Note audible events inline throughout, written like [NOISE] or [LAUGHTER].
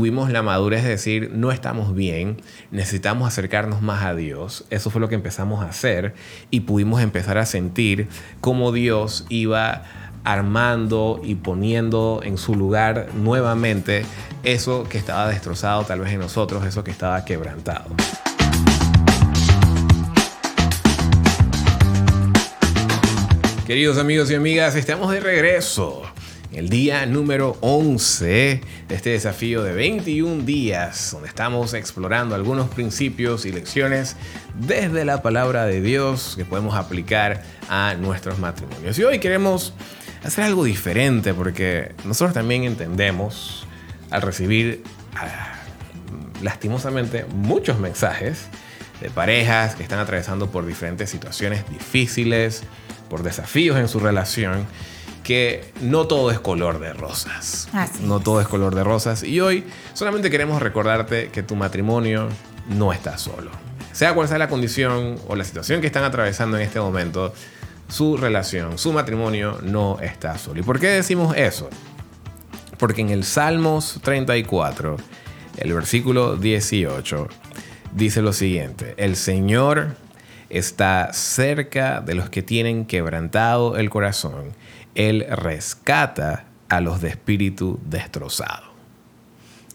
Tuvimos la madurez de decir, no estamos bien, necesitamos acercarnos más a Dios. Eso fue lo que empezamos a hacer y pudimos empezar a sentir cómo Dios iba armando y poniendo en su lugar nuevamente eso que estaba destrozado tal vez en nosotros, eso que estaba quebrantado. Queridos amigos y amigas, estamos de regreso el día número 11 de este desafío de 21 días, donde estamos explorando algunos principios y lecciones desde la palabra de Dios que podemos aplicar a nuestros matrimonios. Y hoy queremos hacer algo diferente porque nosotros también entendemos al recibir ah, lastimosamente muchos mensajes de parejas que están atravesando por diferentes situaciones difíciles, por desafíos en su relación que no todo es color de rosas. no todo es color de rosas. Y hoy solamente queremos recordarte que tu matrimonio no está solo. Sea cual sea la condición o la situación que están atravesando en este momento, su relación, su matrimonio no está solo. ¿Y por qué decimos eso? Porque en el Salmos 34, el versículo 18, dice lo siguiente, el Señor está cerca de los que tienen quebrantado el corazón él rescata a los de espíritu destrozado.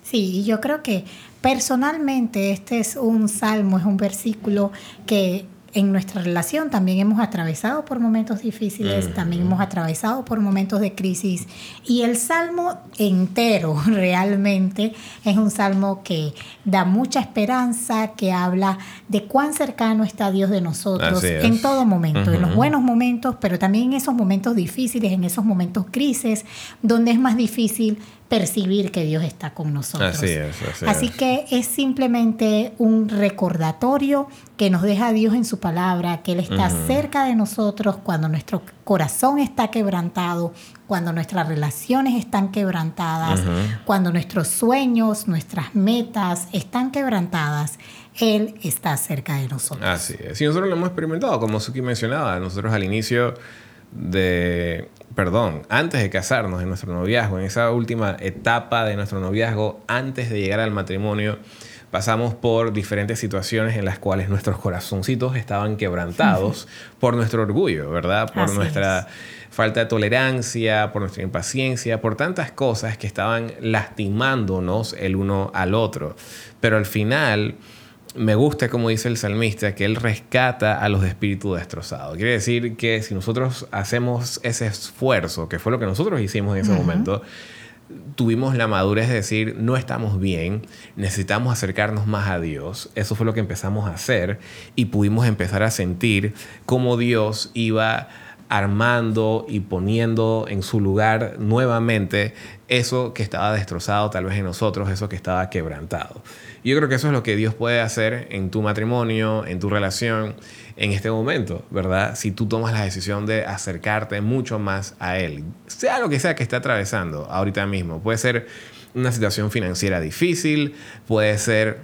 Sí, yo creo que personalmente este es un salmo, es un versículo que en nuestra relación también hemos atravesado por momentos difíciles, también hemos atravesado por momentos de crisis y el salmo entero [LAUGHS] realmente es un salmo que da mucha esperanza, que habla de cuán cercano está Dios de nosotros en todo momento, en los buenos momentos, pero también en esos momentos difíciles, en esos momentos crisis, donde es más difícil percibir que Dios está con nosotros. Así es. Así, que es simplemente un recordatorio que nos deja Dios en su palabra, que Él está cerca de nosotros cuando nuestro corazón está quebrantado, cuando nuestras relaciones están quebrantadas, cuando nuestros sueños, nuestras metas están quebrantadas. Él está cerca de nosotros. Así es. Y nosotros lo hemos experimentado, como Suki mencionaba, nosotros al inicio de, perdón, antes de casarnos en nuestro noviazgo, en esa última etapa de nuestro noviazgo, antes de llegar al matrimonio, pasamos por diferentes situaciones en las cuales nuestros corazoncitos estaban quebrantados [LAUGHS] por nuestro orgullo, ¿verdad? Por nuestra falta de tolerancia, por nuestra impaciencia, por tantas cosas que estaban lastimándonos el uno al otro. Pero al final me gusta, como dice el salmista, que él rescata a los de espíritu destrozado. Quiere decir que si nosotros hacemos ese esfuerzo, que fue lo que nosotros hicimos en ese momento, tuvimos la madurez de decir, no estamos bien, necesitamos acercarnos más a Dios. Eso fue lo que empezamos a hacer y pudimos empezar a sentir cómo Dios iba armando y poniendo en su lugar nuevamente eso que estaba destrozado tal vez en nosotros, eso que estaba quebrantado. Yo creo que eso es lo que Dios puede hacer en tu matrimonio, en tu relación, en este momento, ¿verdad? Si tú tomas la decisión de acercarte mucho más a Él, sea lo que sea que esté atravesando ahorita mismo. Puede ser una situación financiera difícil, puede ser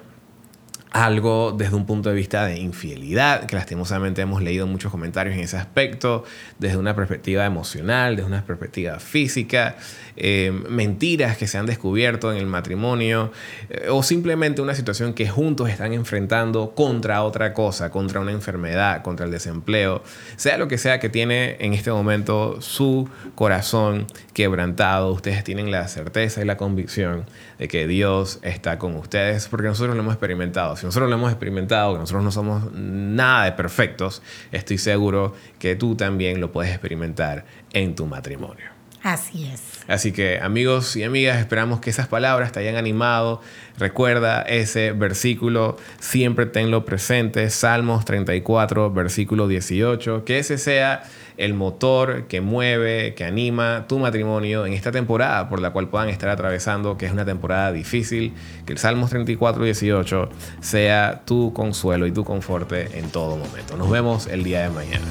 algo desde un punto de vista de infidelidad, que lastimosamente hemos leído muchos comentarios en ese aspecto, desde una perspectiva emocional, desde una perspectiva física, eh, mentiras que se han descubierto en el matrimonio, eh, o simplemente una situación que juntos están enfrentando contra otra cosa, contra una enfermedad, contra el desempleo, sea lo que sea que tiene en este momento su corazón quebrantado, ustedes tienen la certeza y la convicción de que Dios está con ustedes, porque nosotros lo hemos experimentado si nosotros lo hemos experimentado, que nosotros no somos nada de perfectos, estoy seguro que tú también lo puedes experimentar en tu matrimonio. Así es. Así que amigos y amigas, esperamos que esas palabras te hayan animado. Recuerda ese versículo, siempre tenlo presente, Salmos 34, versículo 18, que ese sea el motor que mueve, que anima tu matrimonio en esta temporada por la cual puedan estar atravesando, que es una temporada difícil, que el Salmos 34, 18 sea tu consuelo y tu conforte en todo momento. Nos vemos el día de mañana.